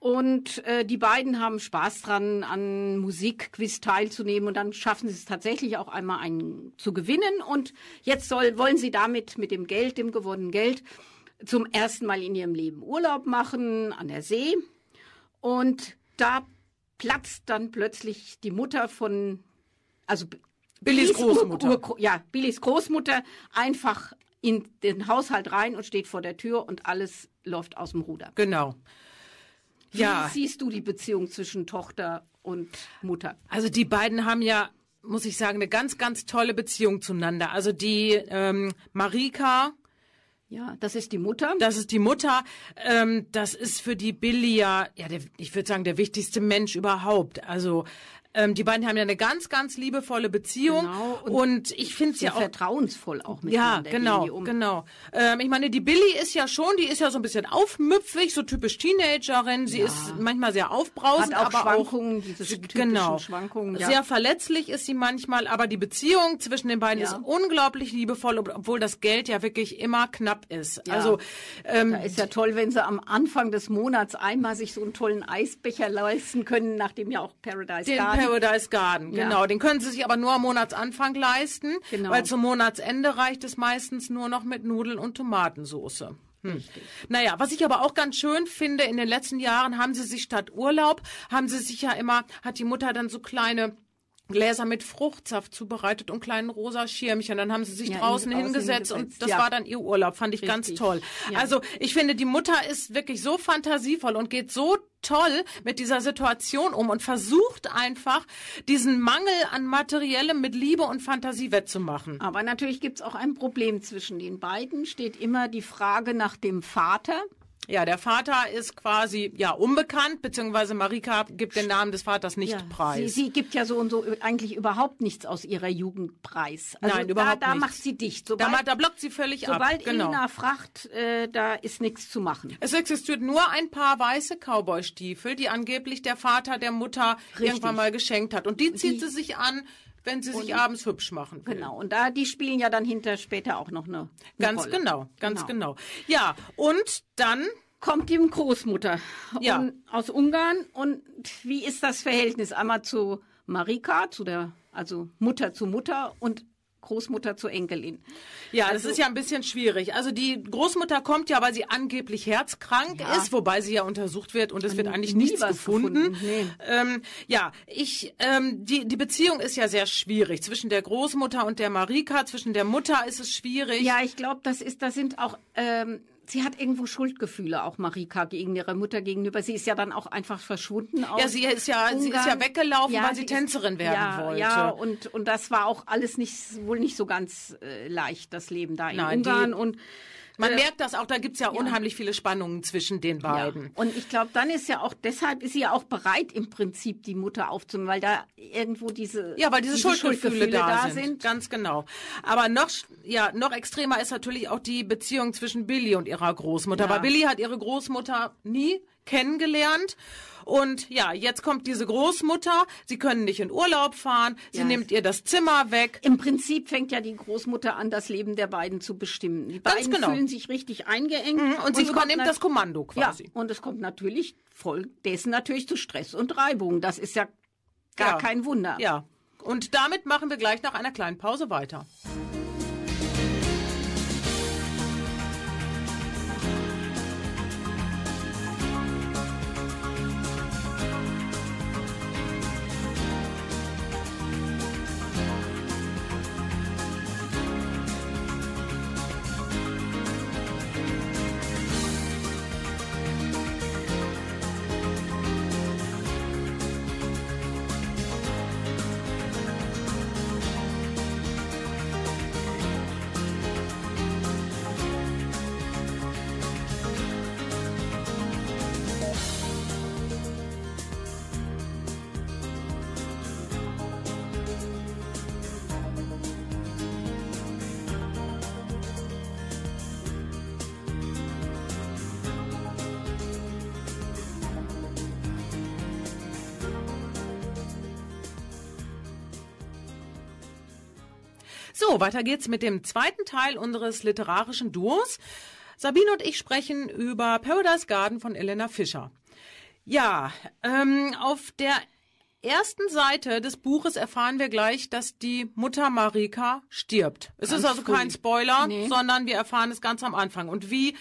Speaker 4: Und äh, die beiden haben Spaß dran, an Musikquiz teilzunehmen und dann schaffen sie es tatsächlich auch einmal einen zu gewinnen. Und jetzt soll, wollen sie damit mit dem Geld, dem gewonnenen Geld, zum ersten Mal in ihrem Leben Urlaub machen an der See. Und da platzt dann plötzlich die Mutter von, also
Speaker 2: Billys Großmutter.
Speaker 4: Ur, ja, Billys Großmutter einfach in den Haushalt rein und steht vor der Tür und alles läuft aus dem Ruder.
Speaker 2: Genau.
Speaker 4: Wie
Speaker 2: Ja,
Speaker 4: siehst du die Beziehung zwischen Tochter und Mutter?
Speaker 2: also die beiden haben ja, muss ich sagen, eine ganz, ganz tolle Beziehung zueinander. Also die ähm, Marika,
Speaker 4: Ja, das ist die Mutter.
Speaker 2: das ist die Mutter, ähm, das ist für die Billy ja, ja der, ich würde sagen, der wichtigste Mensch überhaupt. Also ähm, die beiden haben ja eine ganz, ganz liebevolle Beziehung.
Speaker 4: Genau, und
Speaker 2: und, ich finde es ja auch
Speaker 4: vertrauensvoll auch
Speaker 2: Ja,
Speaker 4: miteinander.
Speaker 2: genau,
Speaker 4: gehen die um.
Speaker 2: genau. Ähm, ich meine, die Billy ist ja schon, die ist ja so ein bisschen aufmüpfig, so typisch Teenagerin. Sie ist manchmal sehr aufbrausend,
Speaker 4: Hat auch
Speaker 2: aber
Speaker 4: Schwankungen,
Speaker 2: auch
Speaker 4: diese typischen
Speaker 2: genau.
Speaker 4: Schwankungen, ja.
Speaker 2: Sehr verletzlich ist sie manchmal, aber die Beziehung zwischen den beiden
Speaker 4: Ja.
Speaker 2: ist unglaublich liebevoll, ob- obwohl das Geld ja wirklich immer knapp ist.
Speaker 4: Ja.
Speaker 2: Also ähm,
Speaker 4: Da ist ja toll, wenn sie am Anfang des Monats einmal sich so einen tollen Eisbecher leisten können, nachdem ja auch Paradise
Speaker 2: Den
Speaker 4: Garden.
Speaker 2: Paradise Garden,
Speaker 4: Ja.
Speaker 2: genau. Den können Sie sich aber nur am Monatsanfang leisten,
Speaker 4: Genau.
Speaker 2: weil zum Monatsende reicht es meistens nur noch mit Nudeln und Tomatensauce. Naja, was ich aber auch ganz schön finde, in den letzten Jahren haben sie sich statt Urlaub, haben sie sich ja immer, hat die Mutter dann so kleine Gläser mit Fruchtsaft zubereitet und kleinen rosa Schirmchen. Dann haben sie sich
Speaker 4: Ja,
Speaker 2: draußen
Speaker 4: in- außen
Speaker 2: hingesetzt und das
Speaker 4: ja.
Speaker 2: war dann ihr Urlaub. Fand ich ganz
Speaker 4: Richtig,
Speaker 2: toll.
Speaker 4: ja.
Speaker 2: Also ich finde, die Mutter ist wirklich so fantasievoll und geht so toll mit dieser Situation um und versucht einfach, diesen Mangel an Materiellem mit Liebe und Fantasie wettzumachen.
Speaker 4: Aber natürlich gibt es auch ein Problem zwischen den beiden. Steht immer die Frage nach dem Vater.
Speaker 2: Ja, der Vater ist quasi ja unbekannt, beziehungsweise Marika gibt den Namen des Vaters nicht
Speaker 4: Sie,
Speaker 2: preis.
Speaker 4: sie gibt ja so und so eigentlich überhaupt nichts aus ihrer Jugend preis. Also
Speaker 2: Nein,
Speaker 4: da,
Speaker 2: überhaupt
Speaker 4: da
Speaker 2: nichts.
Speaker 4: macht sie dicht.
Speaker 2: da,
Speaker 4: Sobald,
Speaker 2: ma- da blockt sie völlig
Speaker 4: sobald
Speaker 2: ab. Genau.
Speaker 4: Elena fragt, äh, da ist nichts zu machen.
Speaker 2: Es existiert nur ein paar weiße Cowboy-Stiefel, die angeblich der Vater der Mutter irgendwann mal geschenkt hat. Und die zieht sie sich an, wenn sie sich abends hübsch machen will.
Speaker 4: Genau. Und da die spielen ja dann hinter später auch noch eine, eine
Speaker 2: Ganz
Speaker 4: Rolle.
Speaker 2: genau, ganz genau. Ja, und dann
Speaker 4: kommt die Großmutter
Speaker 2: Ja.
Speaker 4: und, aus Ungarn. Und wie ist das Verhältnis einmal zu Marika, zu der, also Mutter zu Mutter und Großmutter zur Enkelin?
Speaker 2: Ja,
Speaker 4: Also
Speaker 2: das ist ja ein bisschen schwierig. Also die Großmutter kommt ja, weil sie angeblich herzkrank
Speaker 4: Ja.
Speaker 2: ist, wobei sie ja untersucht wird und es wird eigentlich nichts gefunden.
Speaker 4: gefunden, nee.
Speaker 2: Ähm, ja, ich, ähm, die, die Beziehung ist ja sehr schwierig zwischen der Großmutter und der Marika. Zwischen der Mutter ist es schwierig.
Speaker 4: Ja, ich glaube, das ist, das sind auch, ähm, sie hat irgendwo Schuldgefühle, auch Marika gegen ihre Mutter gegenüber. Sie ist ja dann auch einfach verschwunden aus
Speaker 2: Ja, sie ist ja, sie ist ja
Speaker 4: Ungarn.
Speaker 2: weggelaufen, weil sie
Speaker 4: ist-
Speaker 2: Tänzerin werden
Speaker 4: ja,
Speaker 2: wollte.
Speaker 4: Ja, und, und das war auch alles nicht, wohl nicht so ganz äh, leicht, das Leben da in
Speaker 2: Nein,
Speaker 4: Ungarn. und
Speaker 2: Man
Speaker 4: äh,
Speaker 2: merkt das auch, da gibt's ja, unheimlich viele Spannungen zwischen den beiden.
Speaker 4: Ja. Und ich glaube, dann ist ja auch, deshalb ist sie ja auch bereit, im Prinzip die Mutter aufzunehmen, weil da irgendwo diese,
Speaker 2: Ja, weil diese, Schuldgefühle,
Speaker 4: Schuldgefühle
Speaker 2: da, sind. Ganz genau. Aber noch, ja, noch extremer ist natürlich auch die Beziehung zwischen Billy und ihrer Großmutter. Weil Billy hat ihre Großmutter nie kennengelernt. Und ja, jetzt kommt diese Großmutter. Sie können nicht in Urlaub fahren. Sie
Speaker 4: Ja.
Speaker 2: nimmt ihr das Zimmer weg.
Speaker 4: Im Prinzip fängt ja die Großmutter an, das Leben der beiden zu bestimmen. Die
Speaker 2: Ganz
Speaker 4: beiden
Speaker 2: genau.
Speaker 4: fühlen sich richtig eingeengt.
Speaker 2: Und sie
Speaker 4: es kommt
Speaker 2: übernimmt das Kommando quasi.
Speaker 4: Ja, und es kommt natürlich voll dessen natürlich zu Stress und Reibung. Das ist ja gar
Speaker 2: Ja.
Speaker 4: kein Wunder.
Speaker 2: Ja. Und damit machen wir gleich nach einer kleinen Pause weiter. Weiter geht's mit dem zweiten Teil unseres literarischen Duos. Sabine und ich sprechen über Paradise Garden von Elena Fischer. Ja, ähm, auf der ersten Seite des Buches erfahren wir gleich, dass die Mutter Marika stirbt. Es ist also kein Spoiler, sondern wir erfahren es ganz am Anfang. Und wie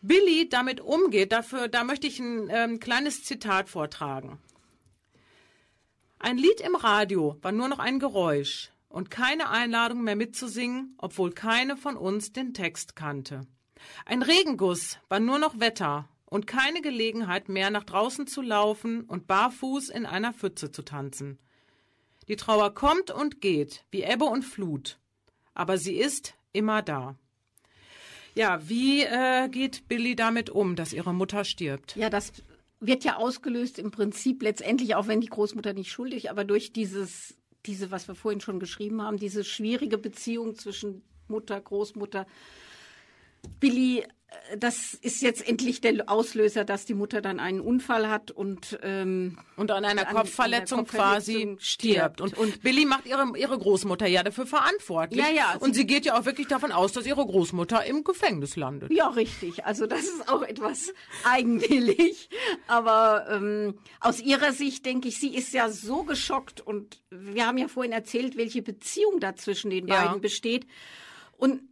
Speaker 2: Billy damit umgeht, dafür, da möchte ich ein ähm, kleines Zitat vortragen. Ein Lied im Radio war nur noch ein Geräusch und keine Einladung mehr mitzusingen, obwohl keine von uns den Text kannte. Ein Regenguss war nur noch Wetter und keine Gelegenheit mehr nach draußen zu laufen und barfuß in einer Pfütze zu tanzen. Die Trauer kommt und geht, wie Ebbe und Flut, aber sie ist immer da. Ja, wie äh, geht Billy damit um, dass ihre Mutter stirbt?
Speaker 4: Ja, das wird ja ausgelöst im Prinzip letztendlich, auch wenn die Großmutter nicht schuldig, aber durch dieses, diese, was wir vorhin schon geschrieben haben, diese schwierige Beziehung zwischen Mutter, Großmutter. Billy, das ist jetzt endlich der Auslöser, dass die Mutter dann einen Unfall hat und ähm,
Speaker 2: und an einer
Speaker 4: An-
Speaker 2: Kopfverletzung,
Speaker 4: an Kopfverletzung
Speaker 2: quasi stirbt. Und,
Speaker 4: Und-
Speaker 2: Billy macht ihre, ihre Großmutter ja dafür verantwortlich.
Speaker 4: Ja, ja,
Speaker 2: Und
Speaker 4: sie-
Speaker 2: sie geht ja auch wirklich davon aus, dass ihre Großmutter im Gefängnis landet.
Speaker 4: Ja, richtig. Also das ist auch etwas eigenwillig. Aber ähm, aus ihrer Sicht denke ich, sie ist ja so geschockt und wir haben ja vorhin erzählt, welche Beziehung da zwischen den
Speaker 2: Ja.
Speaker 4: beiden besteht. Und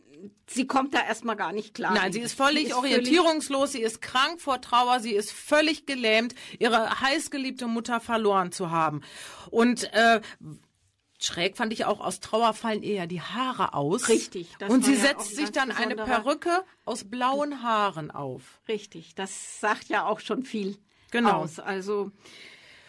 Speaker 4: sie kommt da erstmal gar nicht klar.
Speaker 2: Nein, sie ist völlig
Speaker 4: Sie
Speaker 2: orientierungslos, sie ist krank vor Trauer, sie ist völlig gelähmt, ihre heißgeliebte Mutter verloren zu haben. Und äh, schräg fand ich auch, aus Trauer fallen ihr ja die Haare aus.
Speaker 4: Richtig, das
Speaker 2: Und sie
Speaker 4: ja
Speaker 2: setzt sich dann eine Perücke aus blauen Haaren auf.
Speaker 4: Richtig, das sagt ja auch schon viel
Speaker 2: Genau.
Speaker 4: aus. Also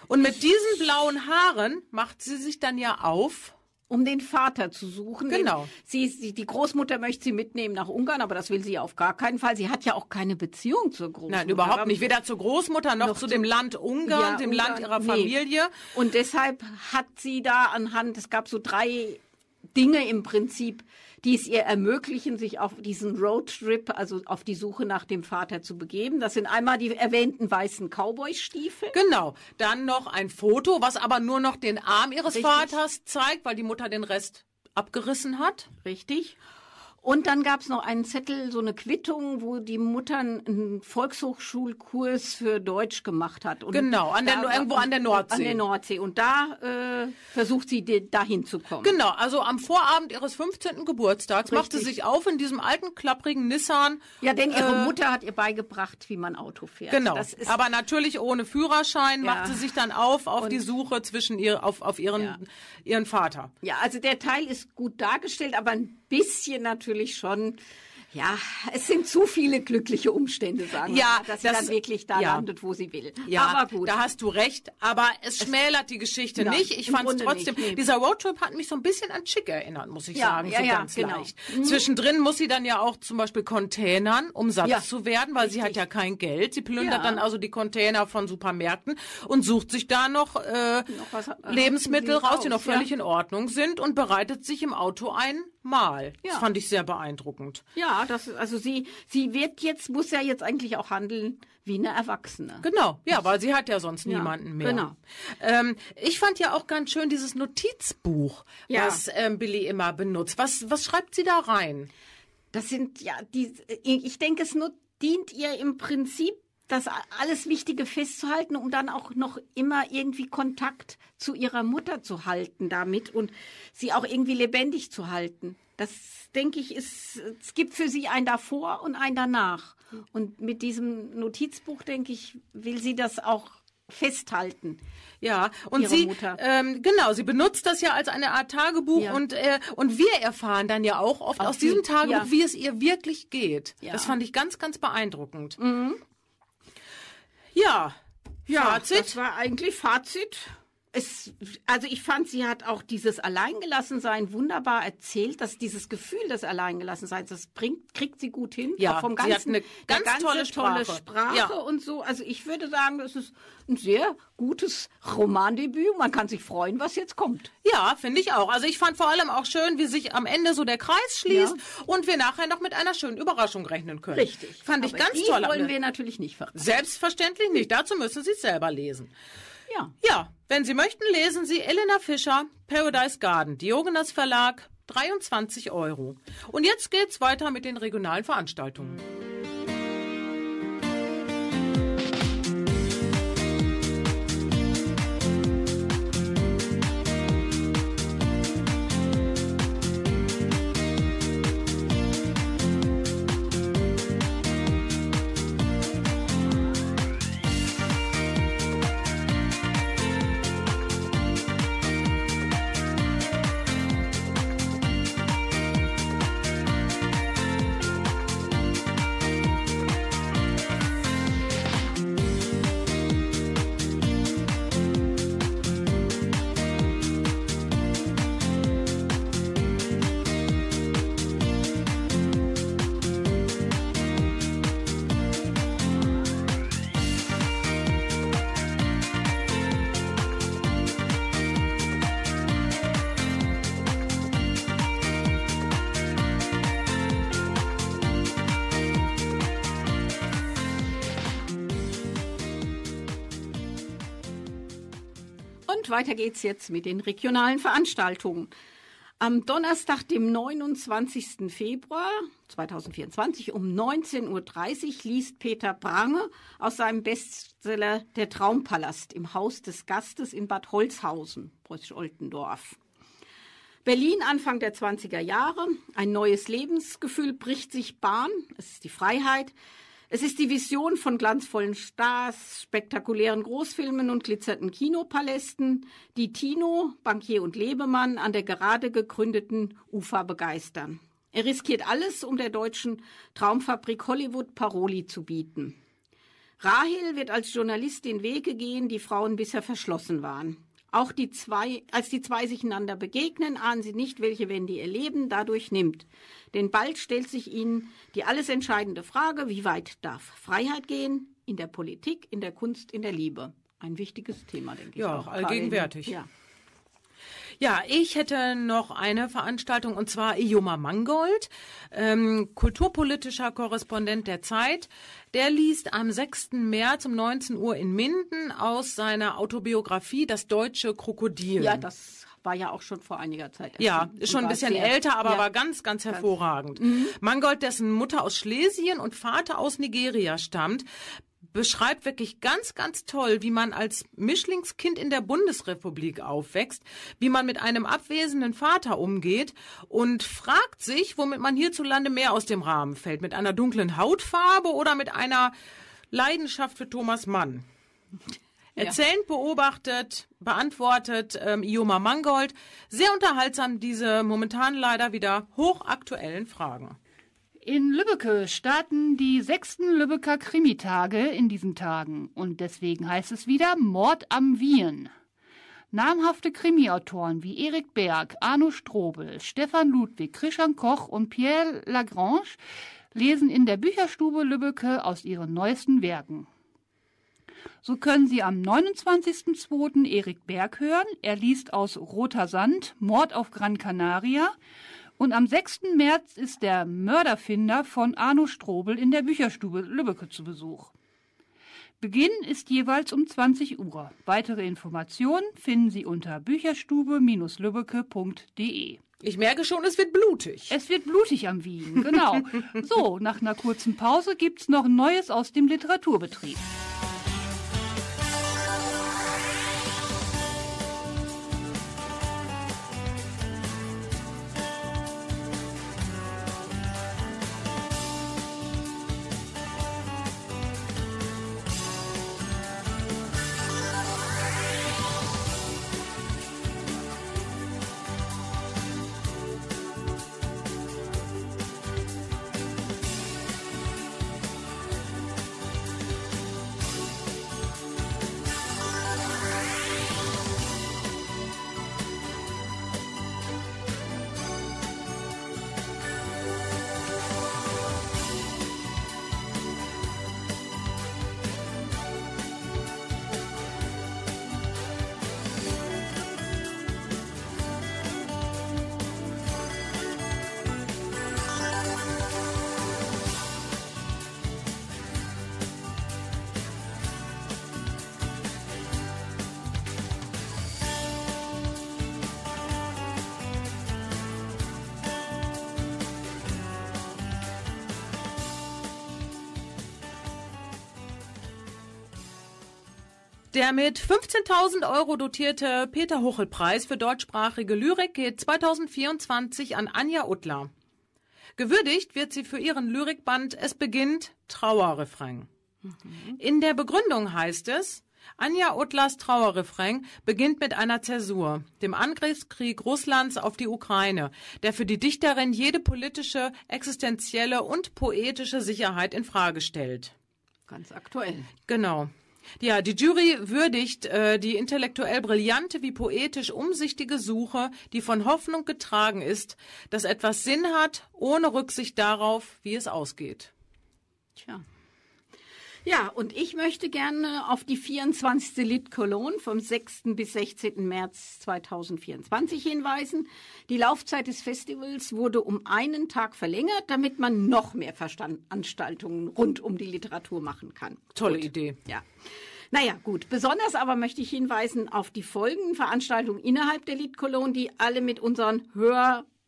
Speaker 2: Und mit diesen blauen Haaren macht sie sich dann ja auf.
Speaker 4: Um den Vater zu suchen.
Speaker 2: Genau.
Speaker 4: Sie, sie, die Großmutter möchte sie mitnehmen nach Ungarn, aber das will sie auf gar keinen Fall. Sie hat ja auch keine Beziehung zur Großmutter.
Speaker 2: Nein, überhaupt nicht. Weder zur Großmutter noch,
Speaker 4: Noch
Speaker 2: zu
Speaker 4: zu-
Speaker 2: dem Land Ungarn,
Speaker 4: Ja,
Speaker 2: dem
Speaker 4: Ungarn,
Speaker 2: Land ihrer
Speaker 4: nee.
Speaker 2: Familie.
Speaker 4: Und deshalb hat sie da anhand, es gab so drei Dinge im Prinzip, die es ihr ermöglichen, sich auf diesen Roadtrip, also auf die Suche nach dem Vater zu begeben. Das sind einmal die erwähnten weißen Cowboy-Stiefel.
Speaker 2: Genau. Dann noch ein Foto, was aber nur noch den Arm ihres
Speaker 4: Richtig.
Speaker 2: Vaters zeigt, weil die Mutter den Rest abgerissen hat.
Speaker 4: Richtig. Und dann gab es noch einen Zettel, so eine Quittung, wo die Mutter einen Volkshochschulkurs für Deutsch gemacht hat. Und
Speaker 2: Genau, an der- irgendwo an der Nordsee.
Speaker 4: An der Nordsee. Und da äh, versucht sie, dahin zu kommen.
Speaker 2: Genau, also am Vorabend ihres 15. Geburtstags macht sie
Speaker 4: Richtig.
Speaker 2: sich auf in diesem alten, klapprigen Nissan.
Speaker 4: Ja, denn ihre
Speaker 2: Äh,
Speaker 4: Mutter hat ihr beigebracht, wie man Auto fährt.
Speaker 2: Genau,
Speaker 4: Das ist,
Speaker 2: aber natürlich ohne Führerschein
Speaker 4: Ja.
Speaker 2: macht sie sich dann auf auf
Speaker 4: Und-
Speaker 2: die Suche zwischen ihr, auf, auf ihren,
Speaker 4: Ja.
Speaker 2: ihren Vater.
Speaker 4: ja, also der Teil ist gut dargestellt, aber ein bisschen natürlich schon. Ja, es sind zu viele glückliche Umstände, sagen wir
Speaker 2: Ja,
Speaker 4: mal, dass sie
Speaker 2: das-
Speaker 4: dann wirklich da
Speaker 2: ja.
Speaker 4: landet, wo sie will.
Speaker 2: Ja,
Speaker 4: aber gut.
Speaker 2: da hast du recht, aber es schmälert die Geschichte
Speaker 4: Nein,
Speaker 2: nicht. Ich fand es trotzdem,
Speaker 4: nicht, nee.
Speaker 2: dieser Roadtrip hat mich so ein bisschen an Chick erinnert, muss ich
Speaker 4: Ja,
Speaker 2: sagen,
Speaker 4: ja,
Speaker 2: so
Speaker 4: ja,
Speaker 2: ganz
Speaker 4: genau.
Speaker 2: leicht. Zwischendrin muss sie dann ja auch zum Beispiel Containern, um satt
Speaker 4: Ja,
Speaker 2: zu werden, weil sie hat ja kein Geld. Sie plündert
Speaker 4: Ja.
Speaker 2: dann also die Container von Supermärkten und sucht sich da noch, äh,
Speaker 4: was, äh,
Speaker 2: Lebensmittel
Speaker 4: raus,
Speaker 2: raus, die noch
Speaker 4: ja.
Speaker 2: völlig in Ordnung sind und bereitet sich im Auto ein Das
Speaker 4: Ja.
Speaker 2: fand ich sehr beeindruckend.
Speaker 4: Ja, das, also sie, sie wird jetzt, muss ja jetzt eigentlich auch handeln wie eine Erwachsene.
Speaker 2: Genau, ja, weil sie hat ja sonst
Speaker 4: Ja,
Speaker 2: niemanden mehr.
Speaker 4: genau.
Speaker 2: Ähm, ich fand ja auch ganz schön dieses Notizbuch,
Speaker 4: Ja.
Speaker 2: was ähm, Billy immer benutzt. Was, was schreibt sie da rein?
Speaker 4: Das sind, ja, die, ich denke, es nur dient ihr im Prinzip, das alles Wichtige festzuhalten, um dann auch noch immer irgendwie Kontakt zu ihrer Mutter zu halten damit und sie auch irgendwie lebendig zu halten. Das, denke ich, ist, es gibt für sie ein davor und ein danach. Und mit diesem Notizbuch, denke ich, will sie das auch festhalten.
Speaker 2: Ja, und sie, ähm, genau, sie benutzt das ja als eine Art Tagebuch
Speaker 4: Ja.
Speaker 2: und, äh, und wir erfahren dann ja auch oft
Speaker 4: Auch
Speaker 2: aus diesem Tagebuch,
Speaker 4: ja.
Speaker 2: wie es ihr wirklich geht.
Speaker 4: Ja. Mhm.
Speaker 2: Das fand ich ganz, ganz beeindruckend. Ja, Fazit?
Speaker 4: Das war eigentlich Fazit. Es, also ich fand, sie hat auch dieses Alleingelassensein wunderbar erzählt, dass dieses Gefühl des Alleingelassenseins, das bringt, kriegt sie gut hin.
Speaker 2: Ja,
Speaker 4: auch vom
Speaker 2: sie hat
Speaker 4: ganzen,
Speaker 2: eine ganz
Speaker 4: ganze
Speaker 2: tolle
Speaker 4: tolle
Speaker 2: Sprache.
Speaker 4: Sprache
Speaker 2: Ja.
Speaker 4: und so. Also ich würde sagen, das ist ein sehr gutes Romandebüt. Man kann sich freuen, was jetzt kommt.
Speaker 2: Ja, finde ich auch. Also ich fand vor allem auch schön, wie sich am Ende so der Kreis schließt und wir nachher noch mit einer schönen Überraschung rechnen können. Fand ich
Speaker 4: Aber
Speaker 2: ganz
Speaker 4: die
Speaker 2: toll.
Speaker 4: wollen wir natürlich nicht verraten.
Speaker 2: Selbstverständlich nicht. Dazu müssen Sie es selber lesen.
Speaker 4: Ja.
Speaker 2: Ja, wenn Sie möchten, lesen Sie Elena Fischer, Paradise Garden, Diogenes Verlag, 23 Euro. Und jetzt geht's weiter mit den regionalen Veranstaltungen.
Speaker 4: Und weiter geht's jetzt mit den regionalen Veranstaltungen. Am Donnerstag, dem 29. Februar 2024 um 19.30 Uhr liest Peter Prange aus seinem Bestseller Der Traumpalast im Haus des Gastes in Bad Holzhausen, Preußisch-Oldendorf. Berlin Anfang der 20er Jahre. Ein neues Lebensgefühl bricht sich Bahn. Es ist die Freiheit. Es ist die Vision von glanzvollen Stars, spektakulären Großfilmen und glitzernden Kinopalästen, die Tino, Bankier und Lebemann an der gerade gegründeten UFA begeistern. Er riskiert alles, um der deutschen Traumfabrik Hollywood Paroli zu bieten. Rahel wird als Journalistin Wege gehen, die Frauen bisher verschlossen waren. Auch die zwei, als die zwei sich einander begegnen, ahnen sie nicht, welche Wende ihr Leben dadurch nimmt. Denn bald stellt sich ihnen die alles entscheidende Frage, wie weit darf Freiheit gehen? In der Politik, in der Kunst, in der Liebe. Ein wichtiges Thema, denke ich.
Speaker 2: Ja,
Speaker 4: auch.
Speaker 2: allgegenwärtig.
Speaker 4: Ja.
Speaker 2: Ja, ich hätte noch eine Veranstaltung und zwar Ioma Mangold, ähm, kulturpolitischer Korrespondent der Zeit. Der liest am 6. März um 19 Uhr in Minden aus seiner Autobiografie Das deutsche Krokodil.
Speaker 4: ja, das war ja auch schon vor einiger Zeit.
Speaker 2: Ja, ist schon ein bisschen älter, aber
Speaker 4: ja.
Speaker 2: war ganz, ganz hervorragend. Mangold, dessen Mutter aus Schlesien und Vater aus Nigeria stammt, beschreibt wirklich ganz, ganz toll, wie man als Mischlingskind in der Bundesrepublik aufwächst, wie man mit einem abwesenden Vater umgeht und fragt sich, womit man hierzulande mehr aus dem Rahmen fällt. Mit einer dunklen Hautfarbe oder mit einer Leidenschaft für Thomas Mann. Erzählend beobachtet, beantwortet ähm, Ioma Mangold. Sehr unterhaltsam diese momentan leider wieder hochaktuellen Fragen.
Speaker 3: In Lübbecke starten die sechsten Lübecker Krimitage in diesen Tagen und deswegen heißt es wieder Mord am Wien. Namhafte Krimiautoren wie Erik Berg, Arno Strobel, Stefan Ludwig, Christian Koch und Pierre Lagrange lesen in der Bücherstube Lübbecke aus ihren neuesten Werken. So können Sie am 29.02. Erik Berg hören. Er liest aus Roter Sand, Mord auf Gran Canaria. Und am 6. März ist der Mörderfinder von Arno Strobel in der Bücherstube Lübbecke zu Besuch. Beginn ist jeweils um 20 Uhr. Weitere Informationen finden Sie unter bücherstube-lübbecke.de.
Speaker 2: Ich merke schon, es wird blutig.
Speaker 3: Es wird blutig am Wien, genau. So, nach einer kurzen Pause gibt's noch Neues aus dem Literaturbetrieb.
Speaker 2: Der mit 15.000 Euro dotierte Peter Huchel-Preis für deutschsprachige Lyrik geht 2024 an Anja Uttler. Gewürdigt wird sie für ihren Lyrikband Es beginnt Trauerrefrain. In der Begründung heißt es, Anja Uttlers Trauerrefrain beginnt mit einer Zäsur, dem Angriffskrieg Russlands auf die Ukraine, der für die Dichterin jede politische, existenzielle und poetische Sicherheit in Frage stellt.
Speaker 4: Ganz aktuell.
Speaker 2: Genau. Ja, die Jury würdigt äh, die intellektuell brillante wie poetisch umsichtige Suche, die von Hoffnung getragen ist, dass etwas Sinn hat, ohne Rücksicht darauf, wie es ausgeht.
Speaker 4: Tja. Ja, und ich möchte gerne auf die 24. Lit Cologne vom 6. bis 16. März 2024 hinweisen. Die Laufzeit des Festivals wurde um einen Tag verlängert, damit man noch mehr Veranstaltungen rund um die Literatur machen kann.
Speaker 2: Tolle
Speaker 4: Gut.
Speaker 2: Idee.
Speaker 4: Ja. Naja, gut. Besonders aber möchte ich hinweisen auf die folgenden Veranstaltungen innerhalb der Lit Cologne, die alle mit unseren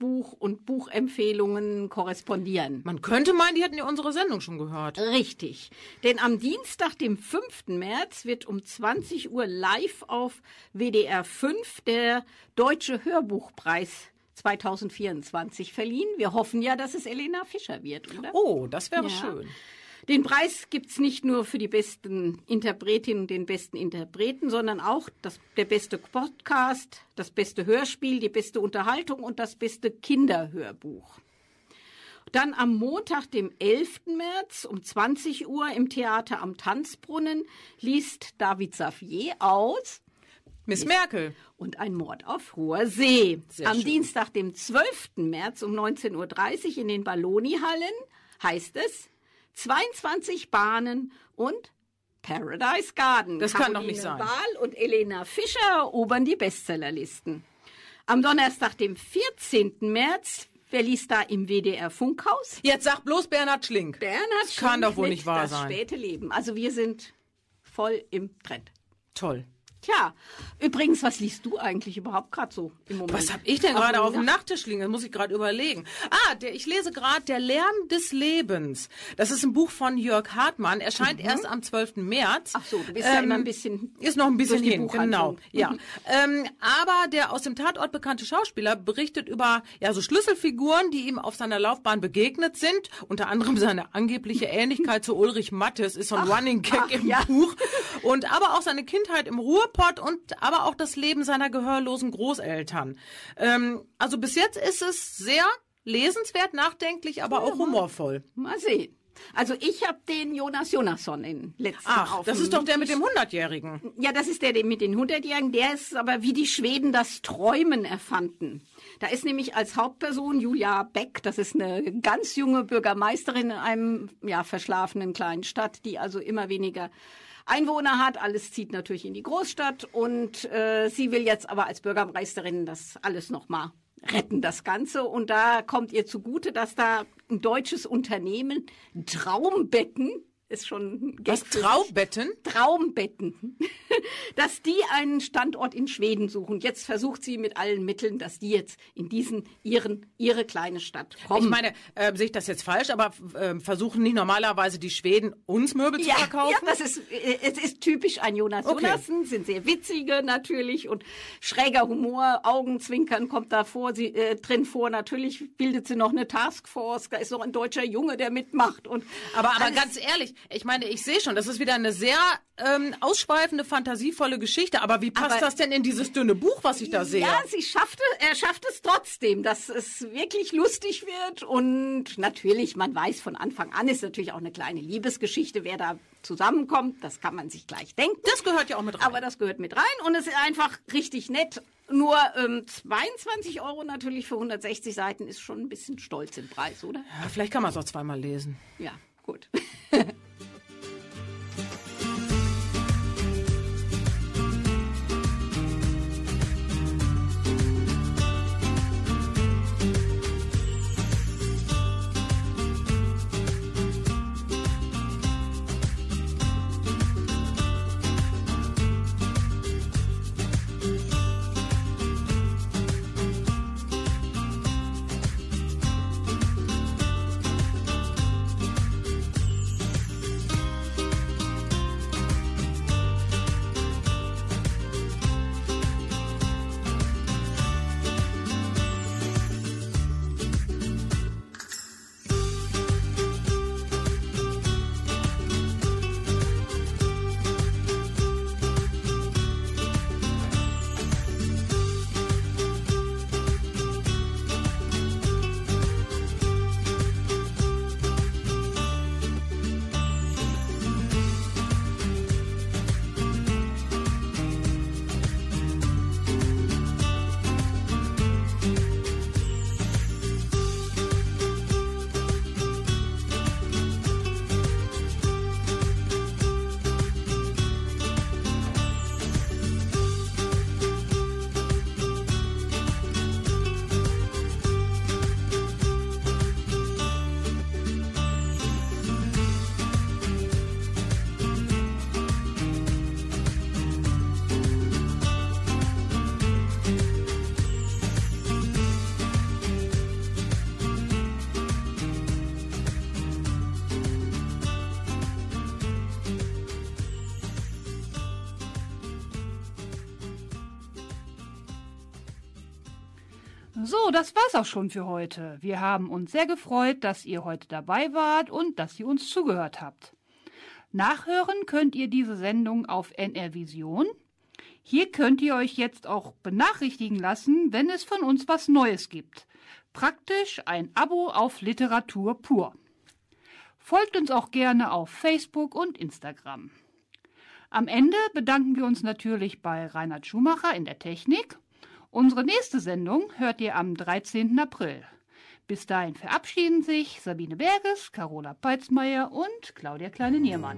Speaker 4: Hörbuch- und Buchempfehlungen korrespondieren.
Speaker 2: Man könnte meinen, die hätten ja unsere Sendung schon gehört.
Speaker 4: Richtig. Denn am Dienstag, dem 5. März, wird um 20 Uhr live auf WDR 5 der Deutsche Hörbuchpreis 2024 verliehen. Wir hoffen ja, dass es Elena Fischer wird, oder?
Speaker 2: Oh, das wäre
Speaker 4: Ja.
Speaker 2: schön.
Speaker 4: Den Preis gibt's nicht nur für die besten Interpretinnen und den besten Interpreten, sondern auch das, der beste Podcast, das beste Hörspiel, die beste Unterhaltung und das beste Kinderhörbuch. Dann am Montag, dem 11. März um 20 Uhr im Theater am Tanzbrunnen liest David Safier aus
Speaker 2: Miss Merkel.
Speaker 4: und ein Mord auf hoher See.
Speaker 2: Sehr
Speaker 4: Am
Speaker 2: schön.
Speaker 4: Dienstag, dem 12. März um 19.30 Uhr in den Balloni-Hallen heißt es 22 Bahnen und Paradise Garden.
Speaker 2: Das kann
Speaker 4: Caroline
Speaker 2: doch nicht sein.
Speaker 4: Wahl und Elena Fischer erobern die Bestsellerlisten. Am Donnerstag, dem 14. März, wer liest da im WDR Funkhaus?
Speaker 2: Jetzt sag bloß Bernhard Schlink.
Speaker 4: Bernhard
Speaker 2: Das kann
Speaker 4: Schlink
Speaker 2: doch wohl nicht wahr
Speaker 4: das
Speaker 2: sein.
Speaker 4: späte Leben. Also wir sind voll im Trend.
Speaker 2: Toll.
Speaker 4: Tja, übrigens, was liest du eigentlich überhaupt gerade so im Moment?
Speaker 2: Was habe ich denn gerade auf dem
Speaker 4: Nacht-
Speaker 2: Nachttisch liegen? Das muss ich gerade überlegen. Ah, der, ich lese gerade Der Lärm des Lebens. Das ist ein Buch von Jörg Hartmann. Erscheint erst am 12. März.
Speaker 4: Mhm. Ach so, du bist ja immer ein bisschen
Speaker 2: Ist noch ein bisschen hin, genau. Ja. ähm, aber der aus dem Tatort bekannte Schauspieler berichtet über ja so Schlüsselfiguren, die ihm auf seiner Laufbahn begegnet sind. Unter anderem seine angebliche Ähnlichkeit zu Ulrich Mattes ist so ein Running Gag
Speaker 4: ach,
Speaker 2: im
Speaker 4: ja.
Speaker 2: Buch. Und aber auch seine Kindheit im Ruhrpott und aber auch das Leben seiner gehörlosen Großeltern. Ähm, also bis jetzt ist es sehr lesenswert, nachdenklich, aber auch humorvoll.
Speaker 4: Mal sehen. Also ich habe den Jonas Jonasson in letzten
Speaker 2: Ach,
Speaker 4: auf
Speaker 2: das ist doch der mit dem 100-Jährigen.
Speaker 4: Ja, das ist der der mit den 100-Jährigen. Der ist aber wie die Schweden das Träumen erfanden. Da ist nämlich als Hauptperson Julia Beck, das ist eine ganz junge Bürgermeisterin in einem ja, verschlafenen kleinen Stadt, die also immer weniger Einwohner hat. Alles zieht natürlich in die Großstadt und äh, sie will jetzt aber als Bürgermeisterin das alles nochmal retten, das Ganze. Und da kommt ihr zugute, dass da ein deutsches Unternehmen Traumbetten ist schon
Speaker 2: Was. Traubetten?
Speaker 4: Traumbetten, dass die einen Standort in Schweden suchen. Jetzt versucht sie mit allen Mitteln, dass die jetzt in diesen ihren ihre kleine Stadt kommen.
Speaker 2: Ich meine, äh, sehe ich das jetzt falsch, aber äh, versuchen nicht normalerweise die Schweden uns Möbel
Speaker 4: ja,
Speaker 2: zu verkaufen?
Speaker 4: ja, das ist äh, es ist typisch ein Jonas
Speaker 2: Okay.
Speaker 4: Jonassen, sind sehr witzige natürlich und schräger Humor, Augenzwinkern kommt da vor, sie äh, drin vor. Natürlich bildet sie noch eine Taskforce, da ist noch ein deutscher Junge, der mitmacht und
Speaker 2: Aber, aber ganz ehrlich, ich meine, ich sehe schon, das ist wieder eine sehr ähm, ausschweifende, fantasievolle Geschichte. Aber wie passt
Speaker 4: Aber-
Speaker 2: das denn in dieses dünne Buch, was ich da sehe?
Speaker 4: Ja, sie schafft es, er schafft es trotzdem, dass es wirklich lustig wird. Und natürlich, man weiß von Anfang an, ist natürlich auch eine kleine Liebesgeschichte, wer da zusammenkommt. Das kann man sich gleich denken.
Speaker 2: Das gehört ja auch mit rein.
Speaker 4: Aber das gehört mit rein und es ist einfach richtig nett. Nur ähm, 22 Euro natürlich für 160 Seiten ist schon ein bisschen stolz im Preis, oder?
Speaker 2: ja, vielleicht kann man es auch zweimal lesen.
Speaker 4: Ja, gut.
Speaker 3: So, das war's auch schon für heute. Wir haben uns sehr gefreut, dass ihr heute dabei wart und dass ihr uns zugehört habt. Nachhören könnt ihr diese Sendung auf NR Vision. Hier könnt ihr euch jetzt auch benachrichtigen lassen, wenn es von uns was Neues gibt. Praktisch ein Abo auf Literatur pur. Folgt uns auch gerne auf Facebook und Instagram. Am Ende bedanken wir uns natürlich bei Reinhard Schumacher in der Technik. Unsere nächste Sendung hört ihr am 13. April. Bis dahin verabschieden sich Sabine Berges, Carola Peitzmeier und Claudia Kleine-Niermann.